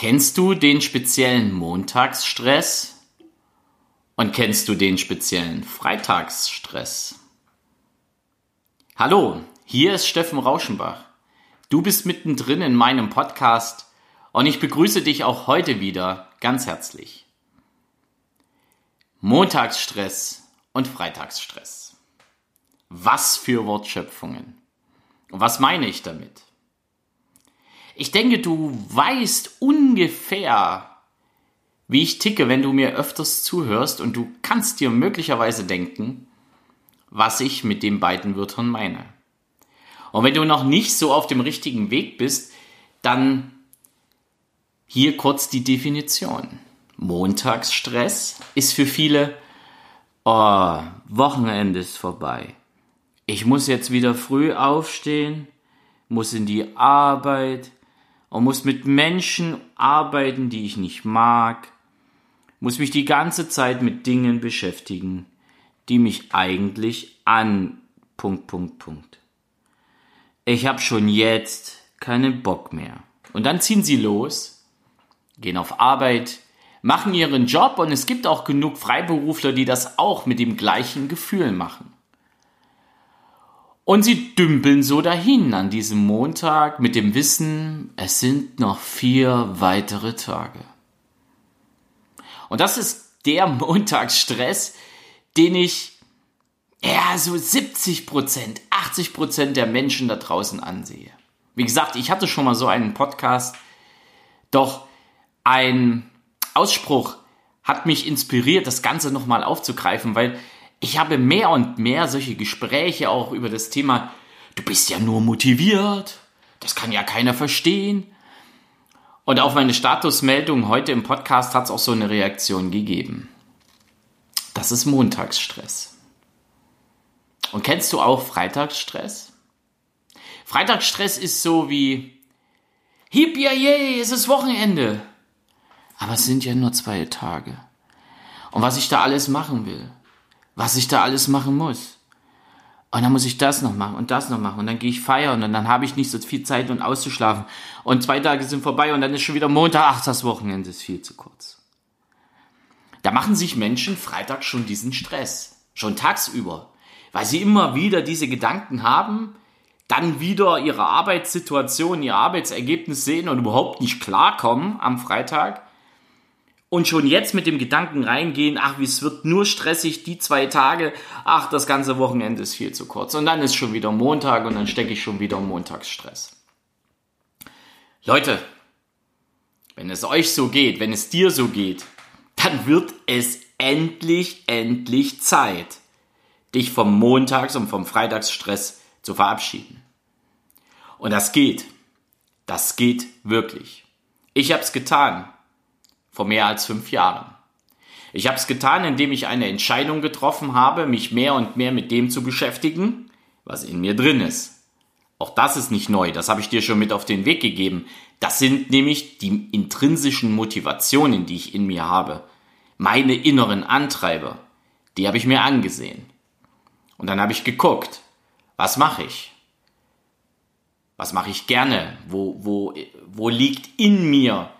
Kennst du den speziellen Montagsstress? Und kennst du den speziellen Freitagsstress? Hallo, hier ist Steffen Rauschenbach. Du bist mittendrin in meinem Podcast und ich begrüße dich auch heute wieder ganz herzlich. Montagsstress und Freitagsstress. Was für Wortschöpfungen. Und was meine ich damit? Ich denke, du weißt ungefähr, wie ich ticke, wenn du mir öfters zuhörst und du kannst dir möglicherweise denken, was ich mit den beiden Wörtern meine. Und wenn du noch nicht so auf dem richtigen Weg bist, dann hier kurz die Definition. Montagsstress ist für viele, oh, Wochenende ist vorbei. Ich muss jetzt wieder früh aufstehen, muss in die Arbeit, und muss mit Menschen arbeiten, die ich nicht mag, muss mich die ganze Zeit mit Dingen beschäftigen, die mich eigentlich an. Punkt, Punkt, Punkt. Ich habe schon jetzt keinen Bock mehr. Und dann ziehen sie los, gehen auf Arbeit, machen ihren Job und es gibt auch genug Freiberufler, die das auch mit dem gleichen Gefühl machen. Und sie dümpeln so dahin an diesem Montag mit dem Wissen, es sind noch vier weitere Tage. Und das ist der Montagsstress, den ich ja so 70 Prozent, 80 Prozent der Menschen da draußen ansehe. Wie gesagt, ich hatte schon mal so einen Podcast, doch ein Ausspruch hat mich inspiriert, das Ganze nochmal aufzugreifen, weil ich habe mehr und mehr solche Gespräche auch über das Thema, du bist ja nur motiviert, das kann ja keiner verstehen. Und auf meine Statusmeldung heute im Podcast hat es auch so eine Reaktion gegeben. Das ist Montagsstress. Und kennst du auch Freitagsstress? Freitagsstress ist so wie, hip ja je, es ist Wochenende. Aber es sind ja nur zwei Tage. Und was ich da alles machen will was ich da alles machen muss. Und dann muss ich das noch machen und das noch machen und dann gehe ich feiern und dann habe ich nicht so viel Zeit, um auszuschlafen. Und zwei Tage sind vorbei und dann ist schon wieder Montag. Ach, das Wochenende ist viel zu kurz. Da machen sich Menschen Freitag schon diesen Stress. Schon tagsüber. Weil sie immer wieder diese Gedanken haben, dann wieder ihre Arbeitssituation, ihr Arbeitsergebnis sehen und überhaupt nicht klarkommen am Freitag und schon jetzt mit dem Gedanken reingehen, ach, wie es wird nur stressig, die zwei Tage, ach, das ganze Wochenende ist viel zu kurz. Und dann ist schon wieder Montag und dann stecke ich schon wieder im Montagsstress. Leute, wenn es euch so geht, wenn es dir so geht, dann wird es endlich, endlich Zeit, dich vom Montags- und vom Freitagsstress zu verabschieden. Und das geht. Das geht wirklich. Ich habe es getan vor mehr als fünf Jahren. Ich habe es getan, indem ich eine Entscheidung getroffen habe, mich mehr und mehr mit dem zu beschäftigen, was in mir drin ist. Auch das ist nicht neu, das habe ich dir schon mit auf den Weg gegeben. Das sind nämlich die intrinsischen Motivationen, die ich in mir habe. Meine inneren Antreiber, die habe ich mir angesehen. Und dann habe ich geguckt, was mache ich? Was mache ich gerne? Wo, wo, wo liegt in mir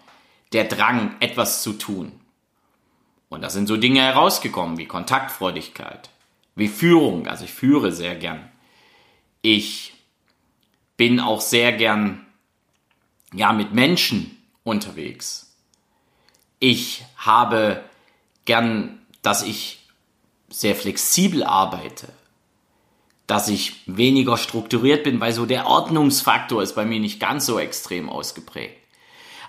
der Drang, etwas zu tun. Und da sind so Dinge herausgekommen wie Kontaktfreudigkeit, wie Führung. Also ich führe sehr gern. Ich bin auch sehr gern, ja, mit Menschen unterwegs. Ich habe gern, dass ich sehr flexibel arbeite, dass ich weniger strukturiert bin, weil so der Ordnungsfaktor ist bei mir nicht ganz so extrem ausgeprägt.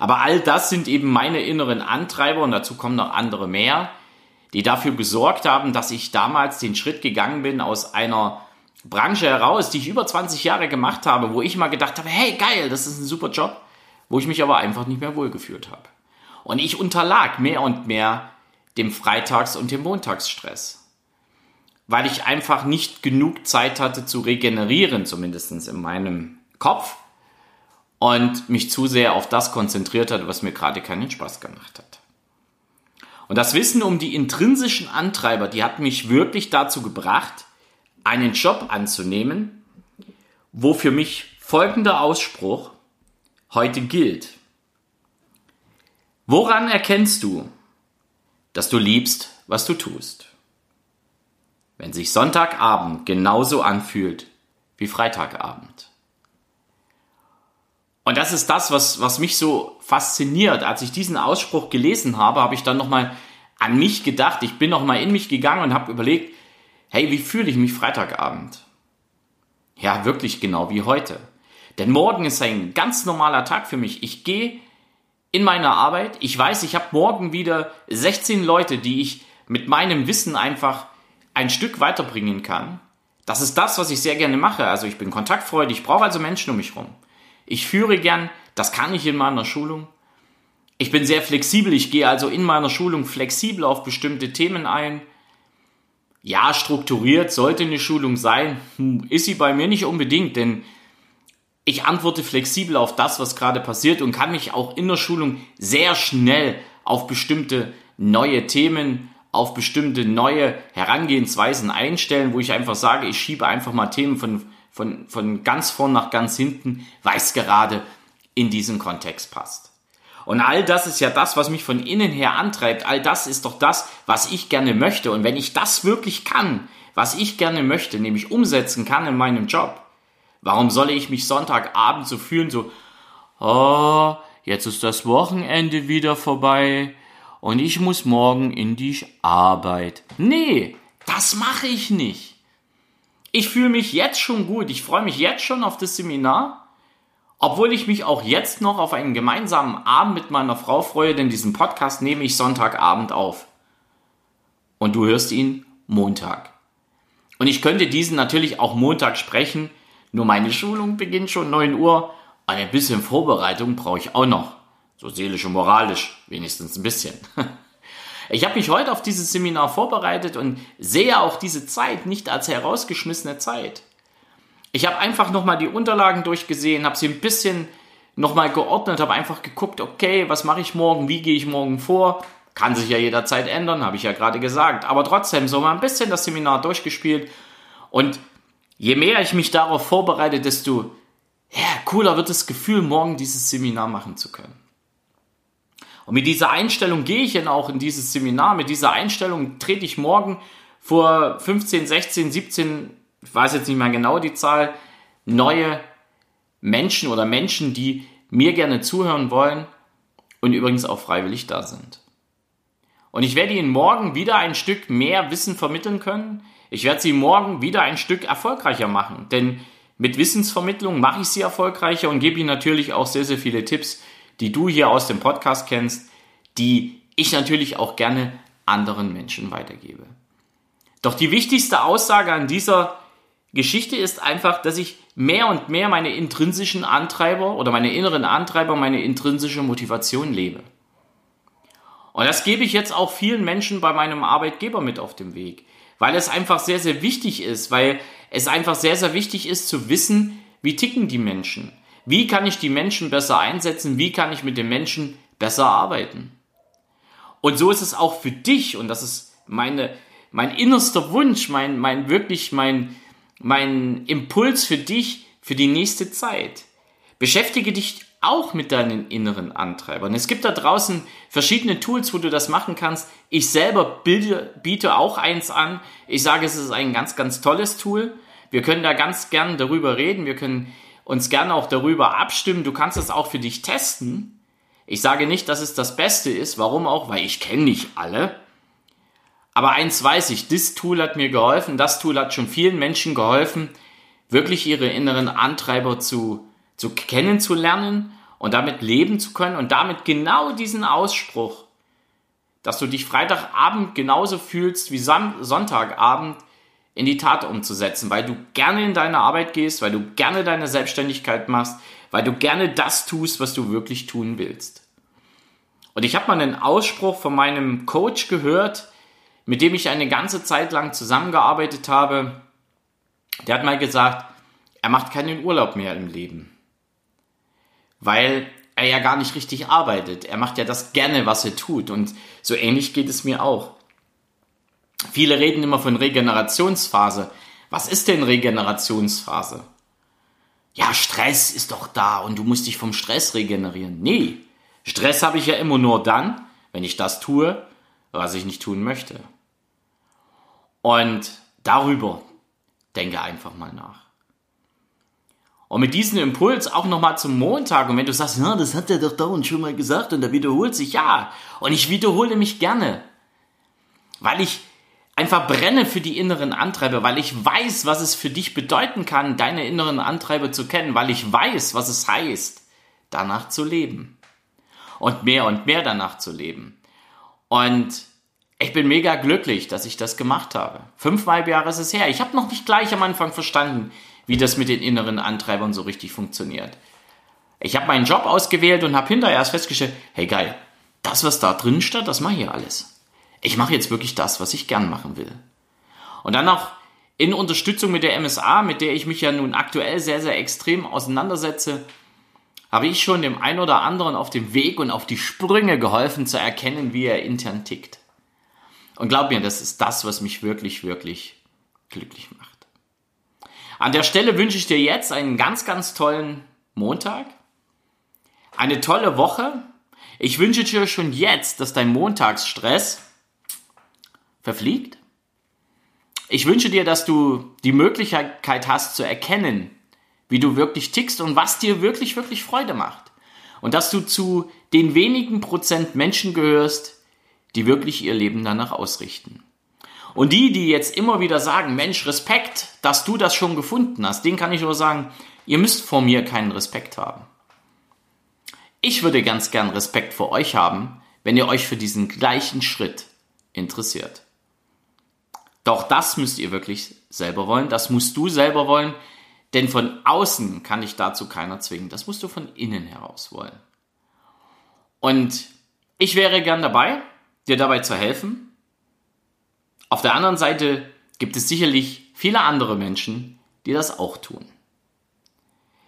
Aber all das sind eben meine inneren Antreiber und dazu kommen noch andere mehr, die dafür gesorgt haben, dass ich damals den Schritt gegangen bin aus einer Branche heraus, die ich über 20 Jahre gemacht habe, wo ich mal gedacht habe, hey geil, das ist ein super Job, wo ich mich aber einfach nicht mehr wohlgefühlt habe. Und ich unterlag mehr und mehr dem Freitags- und dem Montagsstress. Weil ich einfach nicht genug Zeit hatte zu regenerieren, zumindest in meinem Kopf und mich zu sehr auf das konzentriert hat, was mir gerade keinen Spaß gemacht hat. Und das Wissen um die intrinsischen Antreiber, die hat mich wirklich dazu gebracht, einen Job anzunehmen, wo für mich folgender Ausspruch heute gilt. Woran erkennst du, dass du liebst, was du tust? Wenn sich Sonntagabend genauso anfühlt wie Freitagabend. Und das ist das, was, was mich so fasziniert. Als ich diesen Ausspruch gelesen habe, habe ich dann nochmal an mich gedacht. Ich bin nochmal in mich gegangen und habe überlegt, hey, wie fühle ich mich Freitagabend? Ja, wirklich genau wie heute. Denn morgen ist ein ganz normaler Tag für mich. Ich gehe in meiner Arbeit. Ich weiß, ich habe morgen wieder 16 Leute, die ich mit meinem Wissen einfach ein Stück weiterbringen kann. Das ist das, was ich sehr gerne mache. Also ich bin kontaktfreudig, ich brauche also Menschen um mich herum. Ich führe gern, das kann ich in meiner Schulung. Ich bin sehr flexibel, ich gehe also in meiner Schulung flexibel auf bestimmte Themen ein. Ja, strukturiert sollte eine Schulung sein, hm, ist sie bei mir nicht unbedingt, denn ich antworte flexibel auf das, was gerade passiert und kann mich auch in der Schulung sehr schnell auf bestimmte neue Themen, auf bestimmte neue Herangehensweisen einstellen, wo ich einfach sage, ich schiebe einfach mal Themen von, von, von ganz vorn nach ganz hinten, weil es gerade in diesen Kontext passt. Und all das ist ja das, was mich von innen her antreibt. All das ist doch das, was ich gerne möchte. Und wenn ich das wirklich kann, was ich gerne möchte, nämlich umsetzen kann in meinem Job, Warum soll ich mich Sonntagabend so fühlen, so, oh, jetzt ist das Wochenende wieder vorbei und ich muss morgen in die Arbeit. Nee, das mache ich nicht. Ich fühle mich jetzt schon gut. Ich freue mich jetzt schon auf das Seminar, obwohl ich mich auch jetzt noch auf einen gemeinsamen Abend mit meiner Frau freue, denn diesen Podcast nehme ich Sonntagabend auf. Und du hörst ihn Montag. Und ich könnte diesen natürlich auch Montag sprechen, nur meine Schulung beginnt schon 9 Uhr. Ein bisschen Vorbereitung brauche ich auch noch. So seelisch und moralisch, wenigstens ein bisschen. Ich habe mich heute auf dieses Seminar vorbereitet und sehe auch diese Zeit nicht als herausgeschmissene Zeit. Ich habe einfach nochmal die Unterlagen durchgesehen, habe sie ein bisschen nochmal geordnet, habe einfach geguckt, okay, was mache ich morgen, wie gehe ich morgen vor. Kann sich ja jederzeit ändern, habe ich ja gerade gesagt. Aber trotzdem so mal ein bisschen das Seminar durchgespielt. Und je mehr ich mich darauf vorbereite, desto ja, cooler wird das Gefühl, morgen dieses Seminar machen zu können. Und mit dieser Einstellung gehe ich dann auch in dieses Seminar. Mit dieser Einstellung trete ich morgen vor 15, 16, 17, ich weiß jetzt nicht mehr genau die Zahl, neue Menschen oder Menschen, die mir gerne zuhören wollen und übrigens auch freiwillig da sind. Und ich werde Ihnen morgen wieder ein Stück mehr Wissen vermitteln können. Ich werde sie morgen wieder ein Stück erfolgreicher machen, denn mit Wissensvermittlung mache ich sie erfolgreicher und gebe ihnen natürlich auch sehr, sehr viele Tipps, die du hier aus dem Podcast kennst, die ich natürlich auch gerne anderen Menschen weitergebe. Doch die wichtigste Aussage an dieser Geschichte ist einfach, dass ich mehr und mehr meine intrinsischen Antreiber oder meine inneren Antreiber, meine intrinsische Motivation lebe. Und das gebe ich jetzt auch vielen Menschen bei meinem Arbeitgeber mit auf dem Weg weil es einfach sehr, sehr wichtig ist, weil es einfach sehr, sehr wichtig ist zu wissen, wie ticken die Menschen. Wie kann ich die Menschen besser einsetzen? Wie kann ich mit den Menschen besser arbeiten? Und so ist es auch für dich, und das ist meine, mein innerster Wunsch, mein, mein wirklich mein, mein Impuls für dich, für die nächste Zeit. Beschäftige dich auch mit deinen inneren Antreibern. Es gibt da draußen verschiedene Tools, wo du das machen kannst. Ich selber biete, biete auch eins an. Ich sage, es ist ein ganz, ganz tolles Tool. Wir können da ganz gern darüber reden. Wir können uns gerne auch darüber abstimmen. Du kannst es auch für dich testen. Ich sage nicht, dass es das Beste ist. Warum auch? Weil ich kenne nicht alle. Aber eins weiß ich, das Tool hat mir geholfen. Das Tool hat schon vielen Menschen geholfen, wirklich ihre inneren Antreiber zu zu kennenzulernen und damit leben zu können und damit genau diesen Ausspruch, dass du dich Freitagabend genauso fühlst wie Sonntagabend in die Tat umzusetzen, weil du gerne in deine Arbeit gehst, weil du gerne deine Selbstständigkeit machst, weil du gerne das tust, was du wirklich tun willst. Und ich habe mal einen Ausspruch von meinem Coach gehört, mit dem ich eine ganze Zeit lang zusammengearbeitet habe. Der hat mal gesagt, er macht keinen Urlaub mehr im Leben weil er ja gar nicht richtig arbeitet. Er macht ja das gerne, was er tut. Und so ähnlich geht es mir auch. Viele reden immer von Regenerationsphase. Was ist denn Regenerationsphase? Ja, Stress ist doch da und du musst dich vom Stress regenerieren. Nee, Stress habe ich ja immer nur dann, wenn ich das tue, was ich nicht tun möchte. Und darüber denke einfach mal nach. Und mit diesem Impuls auch nochmal zum Montag. Und wenn du sagst, ja, das hat er doch dauernd schon mal gesagt und er wiederholt sich, ja. Und ich wiederhole mich gerne. Weil ich einfach brenne für die inneren Antreiber, weil ich weiß, was es für dich bedeuten kann, deine inneren Antreiber zu kennen, weil ich weiß, was es heißt, danach zu leben. Und mehr und mehr danach zu leben. Und ich bin mega glücklich, dass ich das gemacht habe. Fünfmal Jahre ist es her. Ich habe noch nicht gleich am Anfang verstanden, wie das mit den inneren Antreibern so richtig funktioniert. Ich habe meinen Job ausgewählt und habe hinterher erst festgestellt, hey geil, das, was da drin steht, das mache ich alles. Ich mache jetzt wirklich das, was ich gern machen will. Und dann auch in Unterstützung mit der MSA, mit der ich mich ja nun aktuell sehr, sehr extrem auseinandersetze, habe ich schon dem einen oder anderen auf dem Weg und auf die Sprünge geholfen zu erkennen, wie er intern tickt. Und glaub mir, das ist das, was mich wirklich, wirklich glücklich macht. An der Stelle wünsche ich dir jetzt einen ganz, ganz tollen Montag, eine tolle Woche. Ich wünsche dir schon jetzt, dass dein Montagsstress verfliegt. Ich wünsche dir, dass du die Möglichkeit hast zu erkennen, wie du wirklich tickst und was dir wirklich, wirklich Freude macht. Und dass du zu den wenigen Prozent Menschen gehörst, die wirklich ihr Leben danach ausrichten. Und die, die jetzt immer wieder sagen, Mensch, Respekt, dass du das schon gefunden hast, denen kann ich nur sagen, ihr müsst vor mir keinen Respekt haben. Ich würde ganz gern Respekt vor euch haben, wenn ihr euch für diesen gleichen Schritt interessiert. Doch das müsst ihr wirklich selber wollen, das musst du selber wollen, denn von außen kann dich dazu keiner zwingen, das musst du von innen heraus wollen. Und ich wäre gern dabei, dir dabei zu helfen, auf der anderen Seite gibt es sicherlich viele andere Menschen, die das auch tun.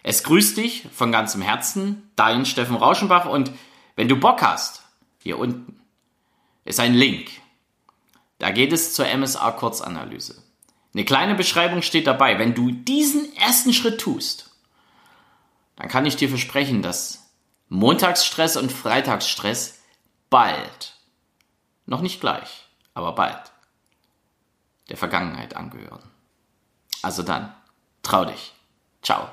Es grüßt dich von ganzem Herzen, dein Steffen Rauschenbach und wenn du Bock hast, hier unten ist ein Link. Da geht es zur MSA Kurzanalyse. Eine kleine Beschreibung steht dabei. Wenn du diesen ersten Schritt tust, dann kann ich dir versprechen, dass Montagsstress und Freitagsstress bald, noch nicht gleich, aber bald, der Vergangenheit angehören. Also dann, trau dich. Ciao.